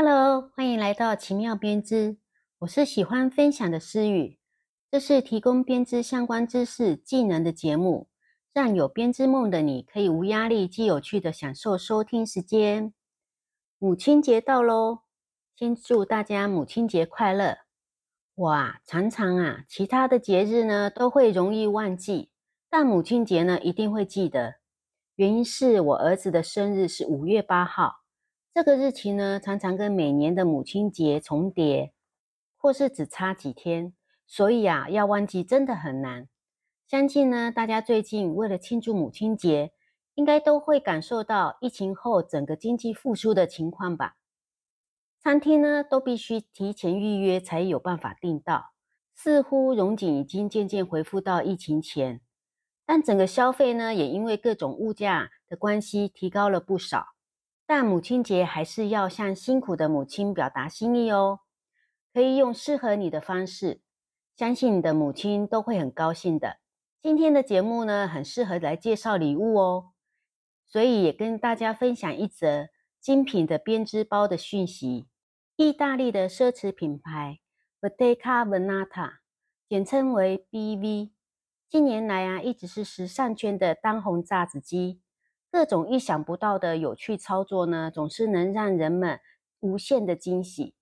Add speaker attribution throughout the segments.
Speaker 1: Hello，欢迎来到奇妙编织。我是喜欢分享的思雨，这是提供编织相关知识、技能的节目，让有编织梦的你可以无压力、既有趣的享受收听时间。母亲节到喽，先祝大家母亲节快乐！哇，常常啊，其他的节日呢都会容易忘记，但母亲节呢一定会记得。原因是我儿子的生日是五月八号。这个日期呢，常常跟每年的母亲节重叠，或是只差几天，所以啊，要忘记真的很难。相信呢，大家最近为了庆祝母亲节，应该都会感受到疫情后整个经济复苏的情况吧？餐厅呢，都必须提前预约才有办法订到，似乎荣景已经渐渐恢复到疫情前，但整个消费呢，也因为各种物价的关系，提高了不少。但母亲节还是要向辛苦的母亲表达心意哦，可以用适合你的方式，相信你的母亲都会很高兴的。今天的节目呢，很适合来介绍礼物哦，所以也跟大家分享一则精品的编织包的讯息。意大利的奢侈品牌 Bottega Veneta，简称为 BV，近年来啊，一直是时尚圈的当红炸子鸡。各种意想不到的有趣操作呢，总是能让人们无限的惊喜。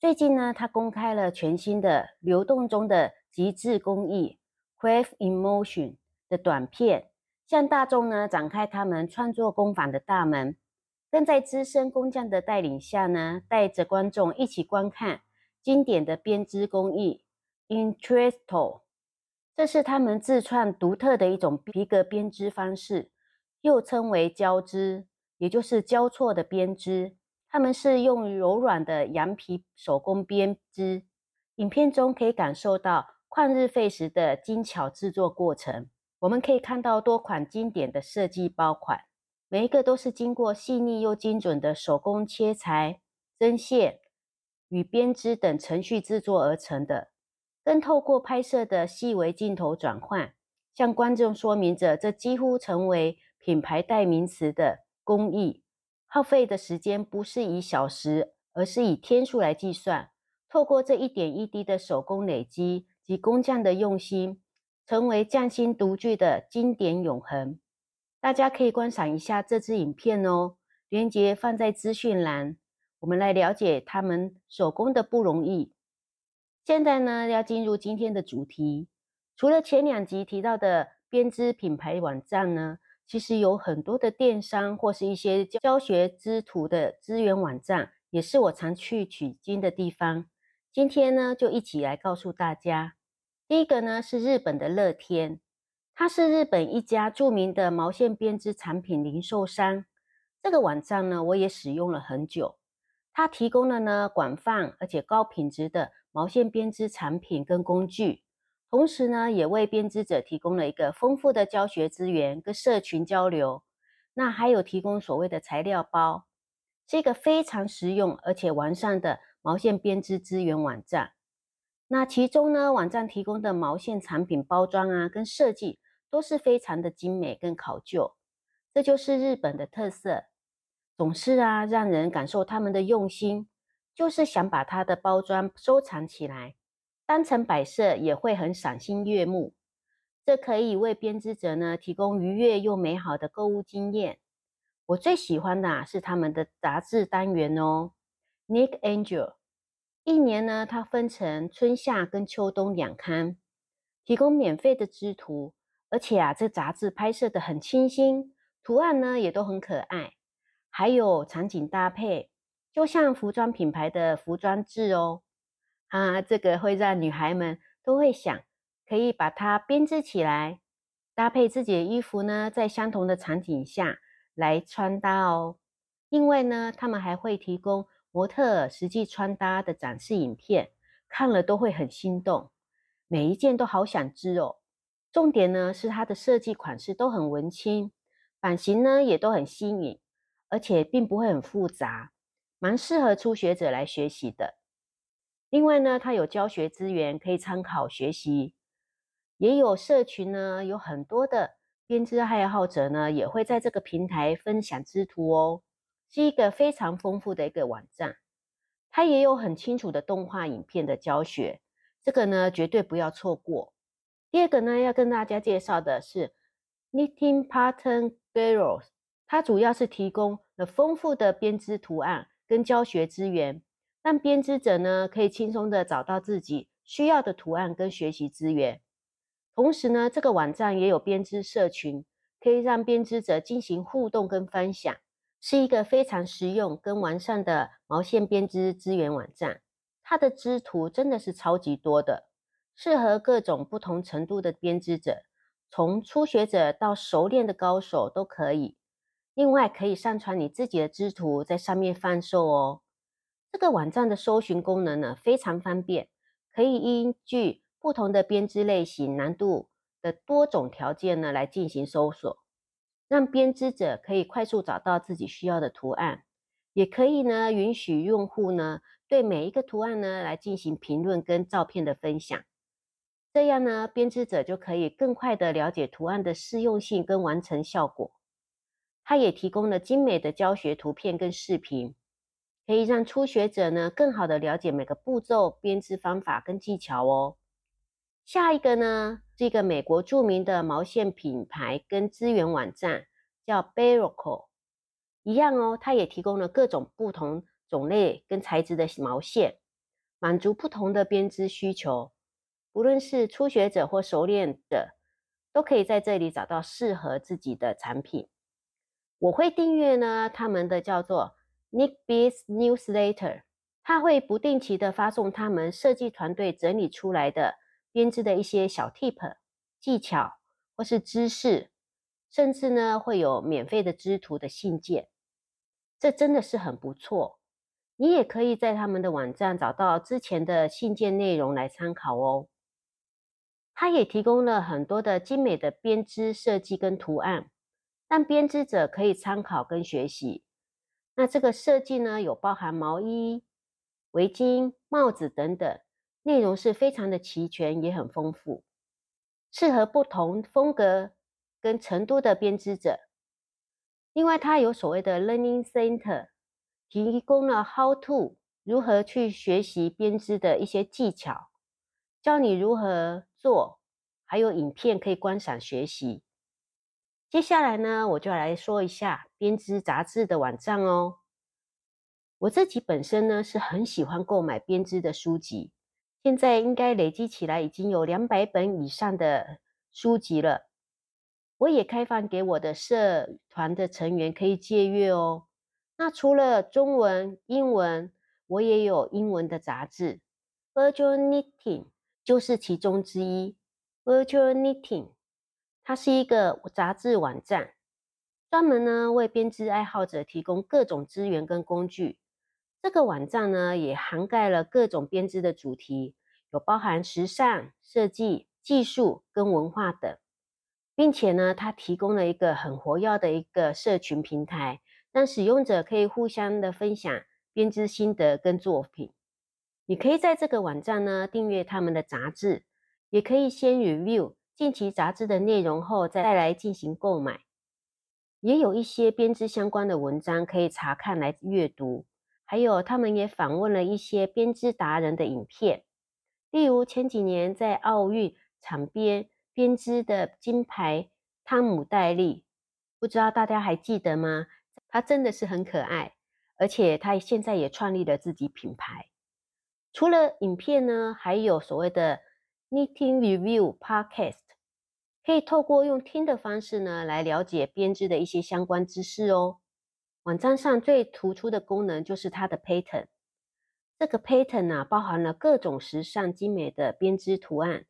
Speaker 1: 最近呢，他公开了全新的流动中的极致工艺 （Craft in Motion） 的短片，向大众呢展开他们创作工坊的大门，更在资深工匠的带领下呢，带着观众一起观看经典的编织工艺 （Intresto），。这是他们自创独特的一种皮革编织方式。又称为交织，也就是交错的编织。他们是用柔软的羊皮手工编织。影片中可以感受到旷日费时的精巧制作过程。我们可以看到多款经典的设计包款，每一个都是经过细腻又精准的手工切裁、针线与编织等程序制作而成的。更透过拍摄的细微镜头转换，向观众说明着这几乎成为。品牌代名词的工艺耗费的时间不是以小时，而是以天数来计算。透过这一点一滴的手工累积及工匠的用心，成为匠心独具的经典永恒。大家可以观赏一下这支影片哦，链接放在资讯栏。我们来了解他们手工的不容易。现在呢，要进入今天的主题。除了前两集提到的编织品牌网站呢？其实有很多的电商或是一些教学之徒的资源网站，也是我常去取经的地方。今天呢，就一起来告诉大家。第一个呢是日本的乐天，它是日本一家著名的毛线编织产品零售商。这个网站呢，我也使用了很久。它提供了呢广泛而且高品质的毛线编织产品跟工具。同时呢，也为编织者提供了一个丰富的教学资源跟社群交流。那还有提供所谓的材料包，是一个非常实用而且完善的毛线编织资源网站。那其中呢，网站提供的毛线产品包装啊，跟设计都是非常的精美跟考究。这就是日本的特色，总是啊让人感受他们的用心，就是想把它的包装收藏起来。单层摆设也会很赏心悦目，这可以为编织者呢提供愉悦又美好的购物经验。我最喜欢的啊是他们的杂志单元哦，Nick Angel，一年呢它分成春夏跟秋冬两刊，提供免费的织图，而且啊这杂志拍摄的很清新，图案呢也都很可爱，还有场景搭配，就像服装品牌的服装志哦。啊，这个会让女孩们都会想，可以把它编织起来，搭配自己的衣服呢，在相同的场景下来穿搭哦。另外呢，他们还会提供模特实际穿搭的展示影片，看了都会很心动，每一件都好想织哦。重点呢是它的设计款式都很文青，版型呢也都很新颖，而且并不会很复杂，蛮适合初学者来学习的。另外呢，它有教学资源可以参考学习，也有社群呢，有很多的编织爱好者呢，也会在这个平台分享织图哦，是一个非常丰富的一个网站。它也有很清楚的动画影片的教学，这个呢绝对不要错过。第二个呢，要跟大家介绍的是 Knitting Pattern Girls，它主要是提供了丰富的编织图案跟教学资源，让编织者呢可以轻松的找到自己需要的图案跟学习资源。同时呢，这个网站也有编织社群，可以让编织者进行互动跟分享。是一个非常实用跟完善的毛线编织资源网站，它的织图真的是超级多的，适合各种不同程度的编织者，从初学者到熟练的高手都可以。另外，可以上传你自己的织图在上面贩售哦。这个网站的搜寻功能呢非常方便，可以依据不同的编织类型、难度的多种条件呢来进行搜索。让编织者可以快速找到自己需要的图案，也可以呢允许用户呢对每一个图案呢来进行评论跟照片的分享，这样呢编织者就可以更快的了解图案的适用性跟完成效果。它也提供了精美的教学图片跟视频，可以让初学者呢更好的了解每个步骤编织方法跟技巧哦。下一个呢，是一个美国著名的毛线品牌跟资源网站，叫 Beroco，一样哦，它也提供了各种不同种类跟材质的毛线，满足不同的编织需求。不论是初学者或熟练的，都可以在这里找到适合自己的产品。我会订阅呢，他们的叫做 Nick Bees Newsletter，他会不定期的发送他们设计团队整理出来的。编织的一些小 tip 技巧，或是知识，甚至呢会有免费的织图的信件，这真的是很不错。你也可以在他们的网站找到之前的信件内容来参考哦。他也提供了很多的精美的编织设计跟图案，让编织者可以参考跟学习。那这个设计呢，有包含毛衣、围巾、帽子等等。内容是非常的齐全，也很丰富，适合不同风格跟程度的编织者。另外，它有所谓的 Learning Center，提供了 How to 如何去学习编织的一些技巧，教你如何做，还有影片可以观赏学习。接下来呢，我就来说一下编织杂志的网站哦。我自己本身呢是很喜欢购买编织的书籍。现在应该累积起来已经有两百本以上的书籍了。我也开放给我的社团的成员可以借阅哦。那除了中文、英文，我也有英文的杂志，Virtual Knitting 就是其中之一。Virtual Knitting 它是一个杂志网站，专门呢为编织爱好者提供各种资源跟工具。这个网站呢，也涵盖了各种编织的主题，有包含时尚、设计、技术跟文化等，并且呢，它提供了一个很活跃的一个社群平台，让使用者可以互相的分享编织心得跟作品。你可以在这个网站呢订阅他们的杂志，也可以先 review 近期杂志的内容后再来进行购买。也有一些编织相关的文章可以查看来阅读。还有，他们也访问了一些编织达人的影片，例如前几年在奥运场边编织的金牌汤姆戴利，不知道大家还记得吗？他真的是很可爱，而且他现在也创立了自己品牌。除了影片呢，还有所谓的 Knitting Review Podcast，可以透过用听的方式呢，来了解编织的一些相关知识哦。网站上最突出的功能就是它的 pattern。这个 pattern 呢，包含了各种时尚精美的编织图案，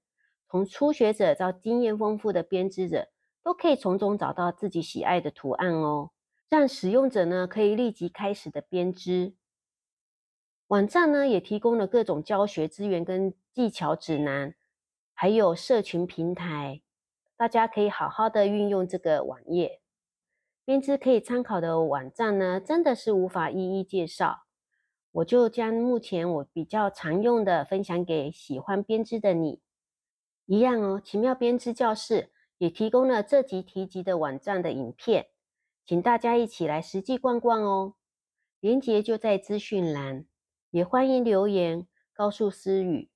Speaker 1: 从初学者到经验丰富的编织者，都可以从中找到自己喜爱的图案哦，让使用者呢可以立即开始的编织。网站呢也提供了各种教学资源跟技巧指南，还有社群平台，大家可以好好的运用这个网页。编织可以参考的网站呢，真的是无法一一介绍，我就将目前我比较常用的分享给喜欢编织的你。一样哦，奇妙编织教室也提供了这集提及的网站的影片，请大家一起来实际逛逛哦。链接就在资讯栏。也欢迎留言告诉思雨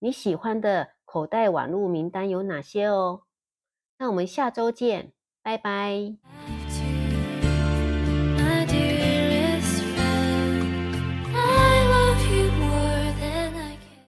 Speaker 1: 你喜欢的口袋网路名单有哪些哦。那我们下周见，拜拜。